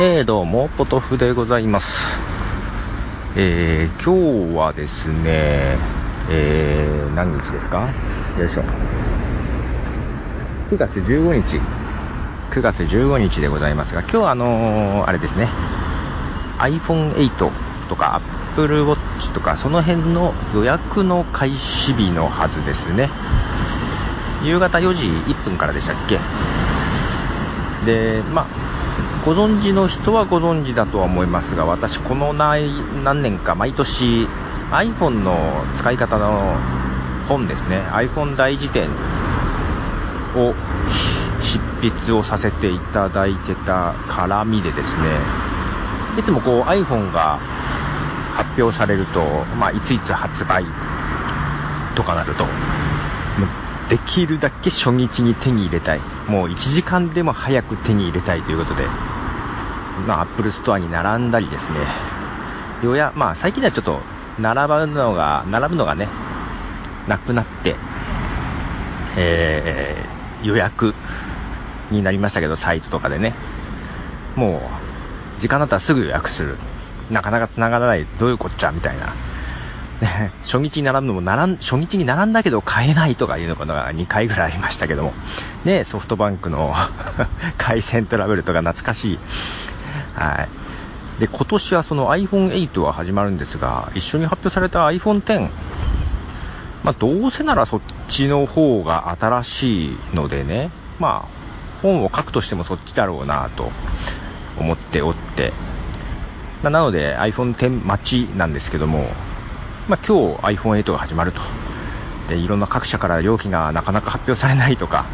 えー、どうも、ポトフでございます。えー、今日はですね、えー、何日ですか？よいしょ。9月15日。9月15日でございますが、今日はあのー、あれですね、iPhone8 とか Apple Watch とか、その辺の予約の開始日のはずですね。夕方4時1分からでしたっけ？で、まあ、ご存知の人はご存知だとは思いますが、私、この何年か毎年 iPhone の使い方の本ですね、iPhone 大辞典を執筆をさせていただいてた絡みでですね、いつもこう iPhone が発表されると、まあ、いついつ発売とかなると、できるだけ初日に手に入れたい。もう1時間でも早く手に入れたいということで、まあ、アップルストアに並んだりですね、ようや、まあ、最近ではちょっと、並ぶのが、並ぶのがね、なくなって、えー、予約になりましたけど、サイトとかでね、もう、時間だったらすぐ予約する。なかなか繋がらない、どういうこっちゃ、みたいな。初日に並ぶのも並ん、初日に並んだけど買えないとかいうのが2回ぐらいありましたけども、ね、ソフトバンクの 回線トラブルとか懐かしい。はい。で、今年はその iPhone8 は始まるんですが、一緒に発表された iPhone X、まあ、どうせならそっちの方が新しいのでね、まあ、本を書くとしてもそっちだろうなと思っておって、なので iPhone X 待ちなんですけども、まあ、今日 iPhone8 が始まると。で、いろんな各社から料金がなかなか発表されないとか、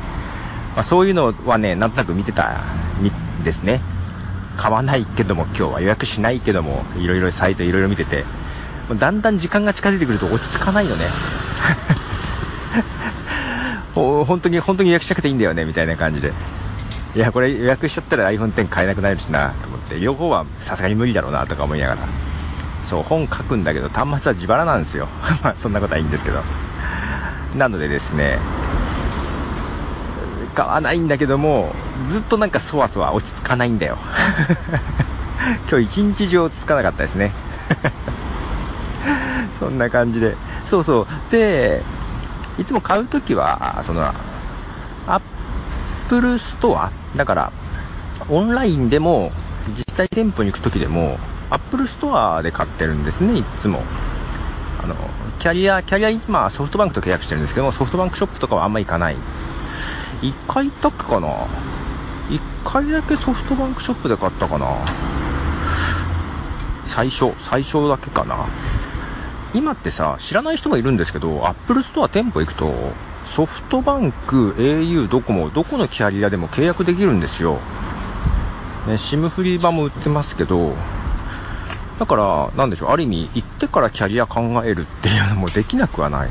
まあ、そういうのはね、なんとなく見てたんですね。買わないけども、今日は予約しないけども、いろいろサイトいろいろ見てて、だんだん時間が近づいてくると落ち着かないよね。本当に、本当に予約しなくていいんだよね、みたいな感じで。いや、これ予約しちゃったら iPhone X 買えなくなるしな、と思って、両方はさすがに無理だろうな、とか思いながら。そう、本書くんだけど、端末は自腹なんですよ。まあ、そんなことはいいんですけど。なのでですね、買わないんだけども、ずっとなんかそわそわ落ち着かないんだよ。今日一日中落ち着かなかったですね。そんな感じで。そうそう。で、いつも買うときは、その、アップルストアだから、オンラインでも、実際店舗に行くときでも、アップルストアで買ってるんですね、いつも。あの、キャリア、キャリア、今、ソフトバンクと契約してるんですけども、ソフトバンクショップとかはあんま行かない。1回行ったっけかな ?1 回だけソフトバンクショップで買ったかな最初、最初だけかな今ってさ、知らない人がいるんですけど、アップルストア店舗行くと、ソフトバンク、au、ドコモ、どこのキャリアでも契約できるんですよ。ね、SIM フリー版も売ってますけど、だから、なんでしょう、ある意味、行ってからキャリア考えるっていうのもできなくはない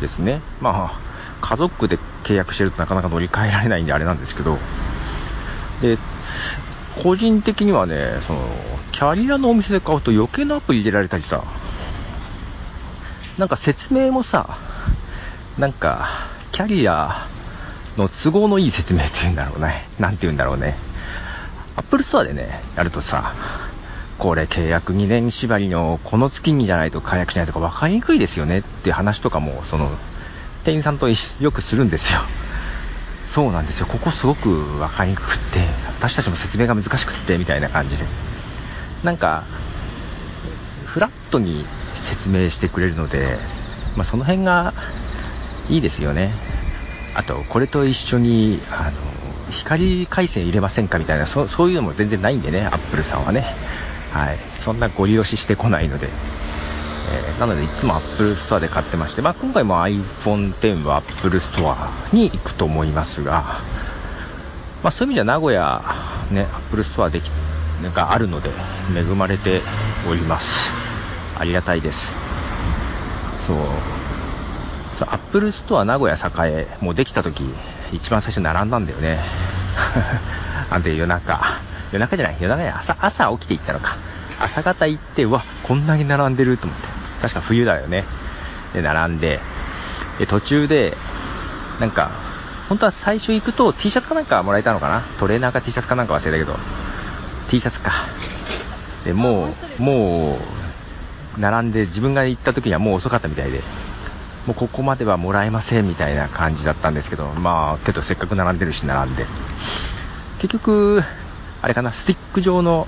ですね。まあ、家族で契約してるとなかなか乗り換えられないんであれなんですけど、で、個人的にはね、その、キャリアのお店で買うと余計なアプリ入れられたりさ、なんか説明もさ、なんか、キャリアの都合のいい説明っていうんだろうね。なんて言うんだろうね。アップルストアでね、やるとさ、これ契約2年縛りのこの月にじゃないと解約しないとか分かりにくいですよねって話とかも、その、店員さんとよくするんですよ。そうなんですよ。ここすごく分かりにくくて、私たちも説明が難しくって、みたいな感じで。なんか、フラットに説明してくれるので、まあ、その辺がいいですよね。あと、これと一緒に、あの、光回線入れませんかみたいなそ、そういうのも全然ないんでね、アップルさんはね。はい。そんなご利用ししてこないので。えー、なのでいつも Apple Store で買ってまして、まあ、今回も iPhone X は Apple Store に行くと思いますが、まあ、そういう意味じゃ名古屋、ね、Apple Store できがあるので恵まれております。ありがたいです。そう。そう、Apple Store 名古屋栄、もうできた時、一番最初並んだんだよね。あんで夜中、夜中じゃない、夜中じゃない、朝、朝起きて行ったのか。朝方行って、うわ、こんなに並んでると思って。確か冬だよね。で、並んで、で、途中で、なんか、本当は最初行くと T シャツかなんかもらえたのかな？トレーナーか T シャツかなんか忘れたけど、T シャツか。で、もう、もう、並んで自分が行った時にはもう遅かったみたいで、もうここまではもらえませんみたいな感じだったんですけど、まあ、けどせっかく並んでるし並んで。結局、あれかな、スティック状の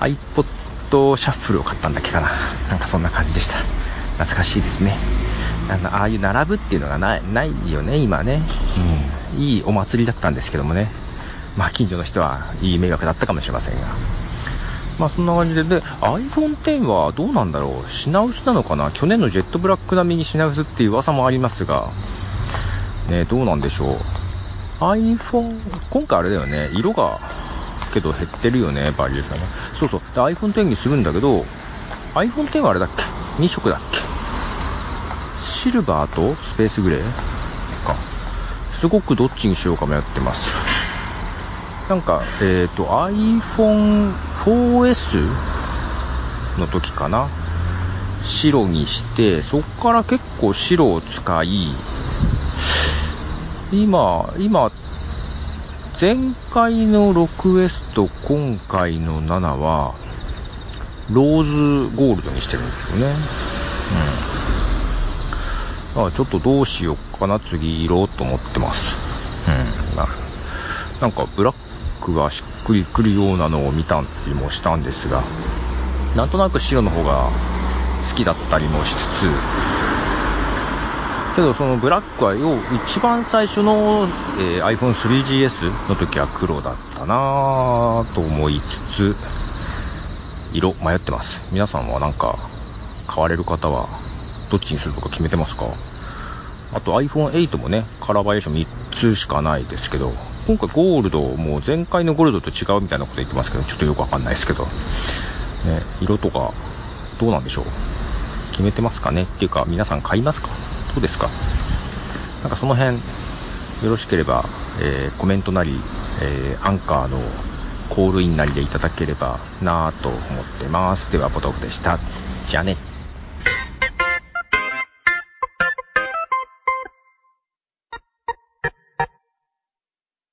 iPod シャッフルを買ったんだっけかな。なんかそんな感じでした。懐かしいですね。あのああいう並ぶっていうのがないないよね、今ね。うん。いいお祭りだったんですけどもね。まあ、近所の人はいい迷惑だったかもしれませんが。まあ、そんな感じで、で、iPhone X はどうなんだろう品薄なのかな去年のジェットブラック並みに品薄っていう噂もありますが、ね、どうなんでしょう。iPhone、今回あれだよね、色が、けど減ってるよね、バリエーションが。そうそう。iPhone X にするんだけど、iPhone X はあれだっけ ?2 色だっけ？シルバーとスペースグレーか。すごくどっちにしようか迷ってます。なんか、えっ、ー、と、iPhone 4S の時かな。白にして、そっから結構白を使い、今、今、前回の 6S と今回の7は、ローズゴールドにしてるんですよね。うん。あちょっとどうしようかな、次色と思ってます。うん。ななんかブラックがしっくりくるようなのを見たりもしたんですが、なんとなく白の方が好きだったりもしつつ、けどそのブラックは要一番最初の、えー、iPhone 3GS の時は黒だったなぁと思いつつ、色迷ってます。皆さんはなんか買われる方はどっちにするとか決めてますか？あと iPhone8 もね、カラーバリエーション3つしかないですけど、今回ゴールド、もう前回のゴールドと違うみたいなこと言ってますけど、ちょっとよくわかんないですけど、ね、色とか、どうなんでしょう？決めてますかね？っていうか、皆さん買いますか？そうですかなんかその辺、よろしければ、えー、コメントなり、えー、アンカーのコールインなりでいただければなぁと思ってます。では、ポトフでした。じゃあね。